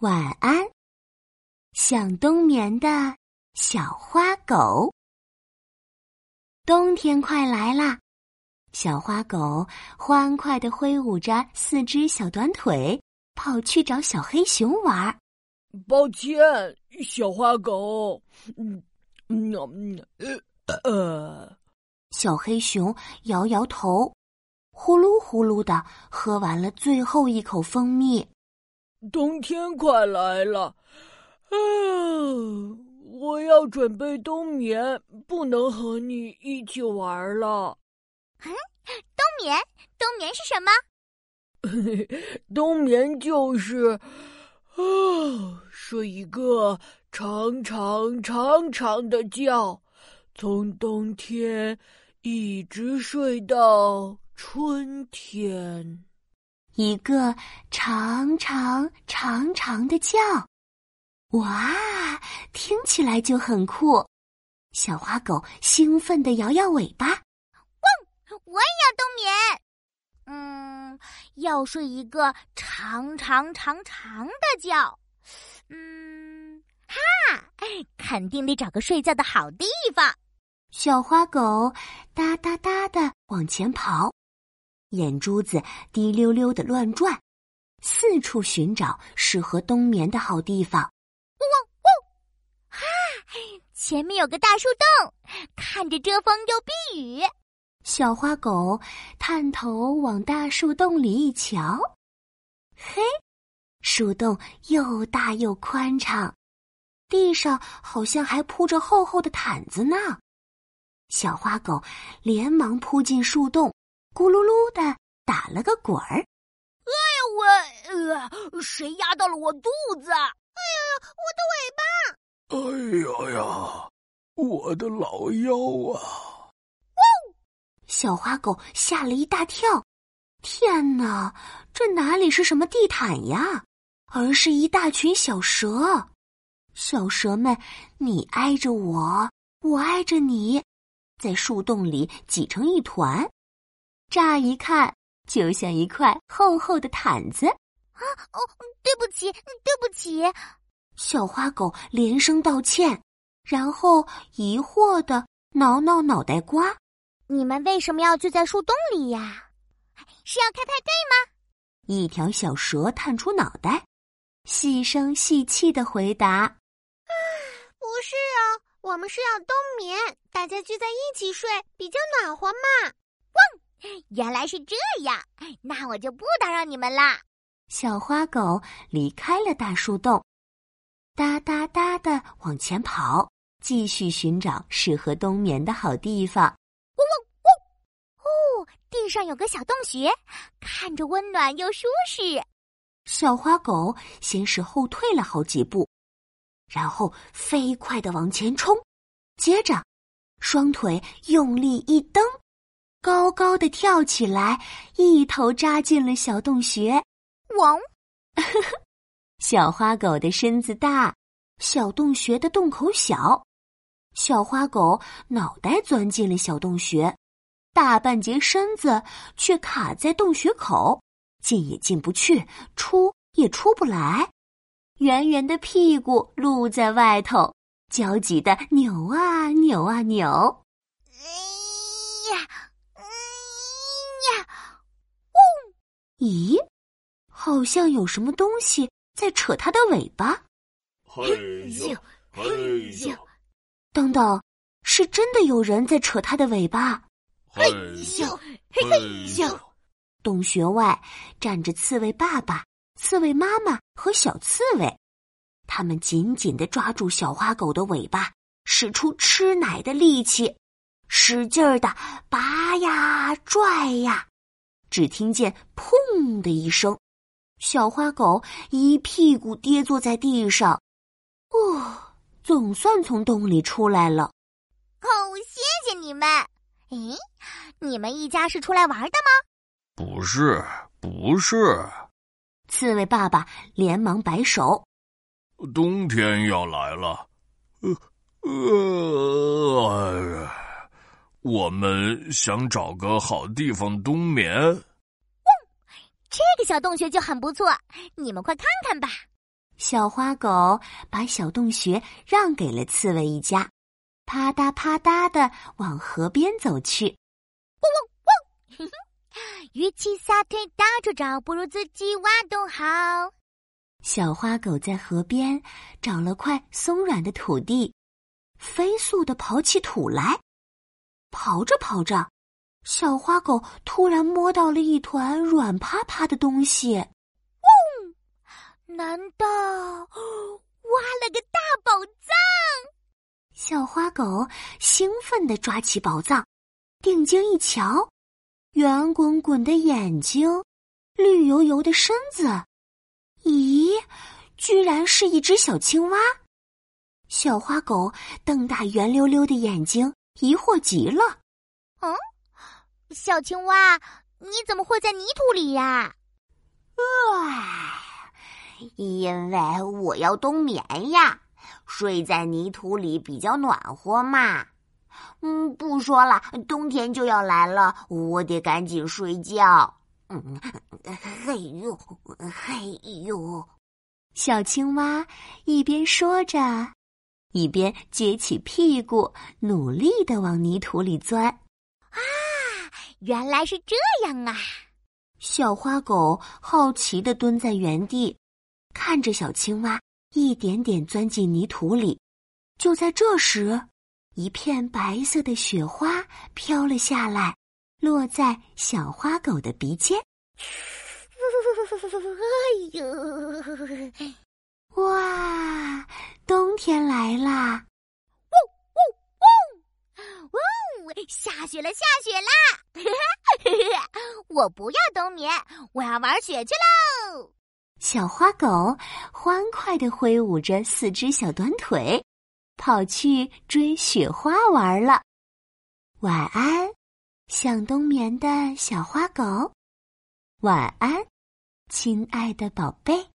晚安，想冬眠的小花狗。冬天快来啦！小花狗欢快的挥舞着四只小短腿，跑去找小黑熊玩。抱歉，小花狗。嗯嗯呃，小黑熊摇摇头，呼噜呼噜的喝完了最后一口蜂蜜。冬天快来了，啊！我要准备冬眠，不能和你一起玩了。嗯，冬眠，冬眠是什么？冬眠就是啊，睡一个长长长长的觉，从冬天一直睡到春天。一个长长长长的叫，哇，听起来就很酷。小花狗兴奋地摇摇尾巴，汪！我也要冬眠。嗯，要睡一个长长长长的觉。嗯，哈，肯定得找个睡觉的好地方。小花狗哒哒哒的往前跑。眼珠子滴溜溜的乱转，四处寻找适合冬眠的好地方。汪汪！哈，前面有个大树洞，看着遮风又避雨。小花狗探头往大树洞里一瞧，嘿，树洞又大又宽敞，地上好像还铺着厚厚的毯子呢。小花狗连忙扑进树洞。咕噜噜的打了个滚儿，哎呀我，呃，谁压到了我肚子？哎呀，我的尾巴！哎呀呀，我的老腰啊！哦！小花狗吓了一大跳，天哪，这哪里是什么地毯呀，而是一大群小蛇。小蛇们，你挨着我，我挨着你，在树洞里挤成一团。乍一看，就像一块厚厚的毯子。啊哦，对不起，对不起！小花狗连声道歉，然后疑惑的挠挠脑袋瓜：“你们为什么要聚在树洞里呀？是要开派对吗？”一条小蛇探出脑袋，细声细气的回答：“啊，不是啊，我们是要冬眠，大家聚在一起睡比较暖和嘛。”汪！原来是这样，那我就不打扰你们啦。小花狗离开了大树洞，哒哒哒的往前跑，继续寻找适合冬眠的好地方。嗡嗡嗡！哦，地上有个小洞穴，看着温暖又舒适。小花狗先是后退了好几步，然后飞快的往前冲，接着双腿用力一蹬。高高的跳起来，一头扎进了小洞穴。汪！小花狗的身子大，小洞穴的洞口小。小花狗脑袋钻进了小洞穴，大半截身子却卡在洞穴口，进也进不去，出也出不来。圆圆的屁股露在外头，焦急的扭啊扭啊扭。咦，好像有什么东西在扯它的尾巴。嘿咻，嘿咻！等等，是真的有人在扯它的尾巴。嘿咻，嘿咻！洞穴外站着刺猬爸爸、刺猬妈妈和小刺猬，他们紧紧的抓住小花狗的尾巴，使出吃奶的力气，使劲儿的拔呀拽呀。只听见“砰”的一声，小花狗一屁股跌坐在地上。哦，总算从洞里出来了。哦，谢谢你们。咦，你们一家是出来玩的吗？不是，不是。刺猬爸爸连忙摆手。冬天要来了，呃呃。我们想找个好地方冬眠。嗯，这个小洞穴就很不错，你们快看看吧。小花狗把小洞穴让给了刺猬一家，啪嗒啪嗒的往河边走去。汪汪汪！与其撒腿到处找，不如自己挖洞好。小花狗在河边找了块松软的土地，飞速的刨起土来。刨着刨着，小花狗突然摸到了一团软趴趴的东西。难道挖了个大宝藏？小花狗兴奋地抓起宝藏，定睛一瞧，圆滚滚的眼睛，绿油油的身子，咦，居然是一只小青蛙！小花狗瞪大圆溜溜的眼睛，疑惑极了：“嗯，小青蛙，你怎么会在泥土里呀？”啊！因为我要冬眠呀，睡在泥土里比较暖和嘛。嗯，不说了，冬天就要来了，我得赶紧睡觉。嗯，嘿呦，嘿呦，小青蛙一边说着，一边撅起屁股，努力的往泥土里钻。啊，原来是这样啊！小花狗好奇的蹲在原地。看着小青蛙一点点钻进泥土里，就在这时，一片白色的雪花飘了下来，落在小花狗的鼻尖。哎呦！哇，冬天来啦！嗡嗡嗡嗡！下雪了，下雪啦！我不要冬眠，我要玩雪去喽！小花狗欢快地挥舞着四只小短腿，跑去追雪花玩了。晚安，想冬眠的小花狗。晚安，亲爱的宝贝。